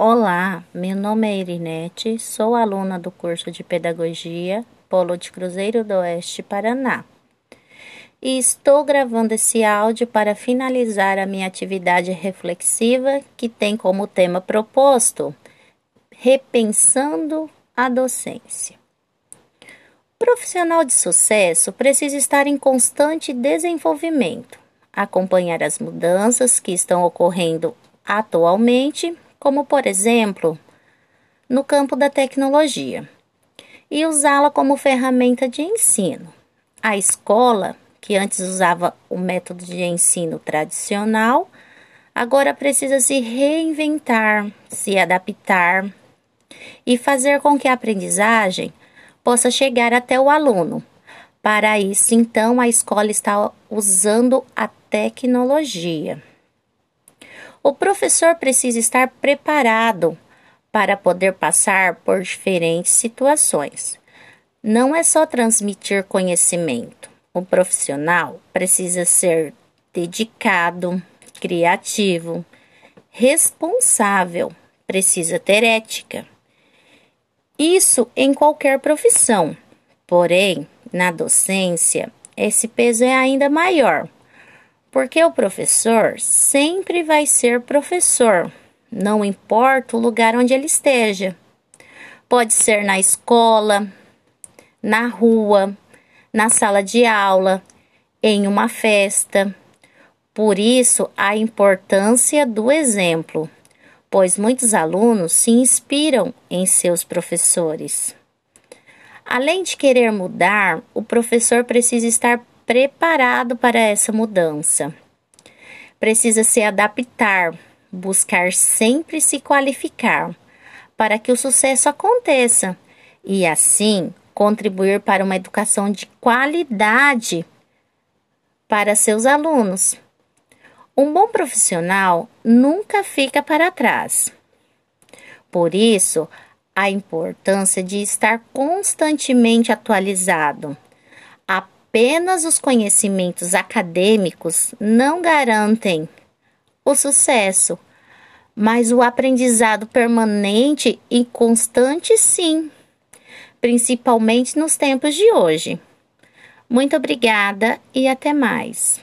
Olá, meu nome é Irinete, sou aluna do curso de Pedagogia Polo de Cruzeiro do Oeste, Paraná. E estou gravando esse áudio para finalizar a minha atividade reflexiva que tem como tema proposto Repensando a Docência. O profissional de sucesso precisa estar em constante desenvolvimento, acompanhar as mudanças que estão ocorrendo atualmente como por exemplo, no campo da tecnologia, e usá-la como ferramenta de ensino. A escola, que antes usava o método de ensino tradicional, agora precisa se reinventar, se adaptar e fazer com que a aprendizagem possa chegar até o aluno. Para isso, então, a escola está usando a tecnologia. O professor precisa estar preparado para poder passar por diferentes situações. Não é só transmitir conhecimento. O profissional precisa ser dedicado, criativo, responsável, precisa ter ética. Isso em qualquer profissão. Porém, na docência, esse peso é ainda maior porque o professor sempre vai ser professor, não importa o lugar onde ele esteja. Pode ser na escola, na rua, na sala de aula, em uma festa. Por isso, a importância do exemplo, pois muitos alunos se inspiram em seus professores. Além de querer mudar, o professor precisa estar preparado para essa mudança. Precisa se adaptar, buscar sempre se qualificar para que o sucesso aconteça e assim contribuir para uma educação de qualidade para seus alunos. Um bom profissional nunca fica para trás. Por isso, a importância de estar constantemente atualizado, apenas os conhecimentos acadêmicos não garantem o sucesso, mas o aprendizado permanente e constante, sim, principalmente nos tempos de hoje. Muito obrigada e até mais.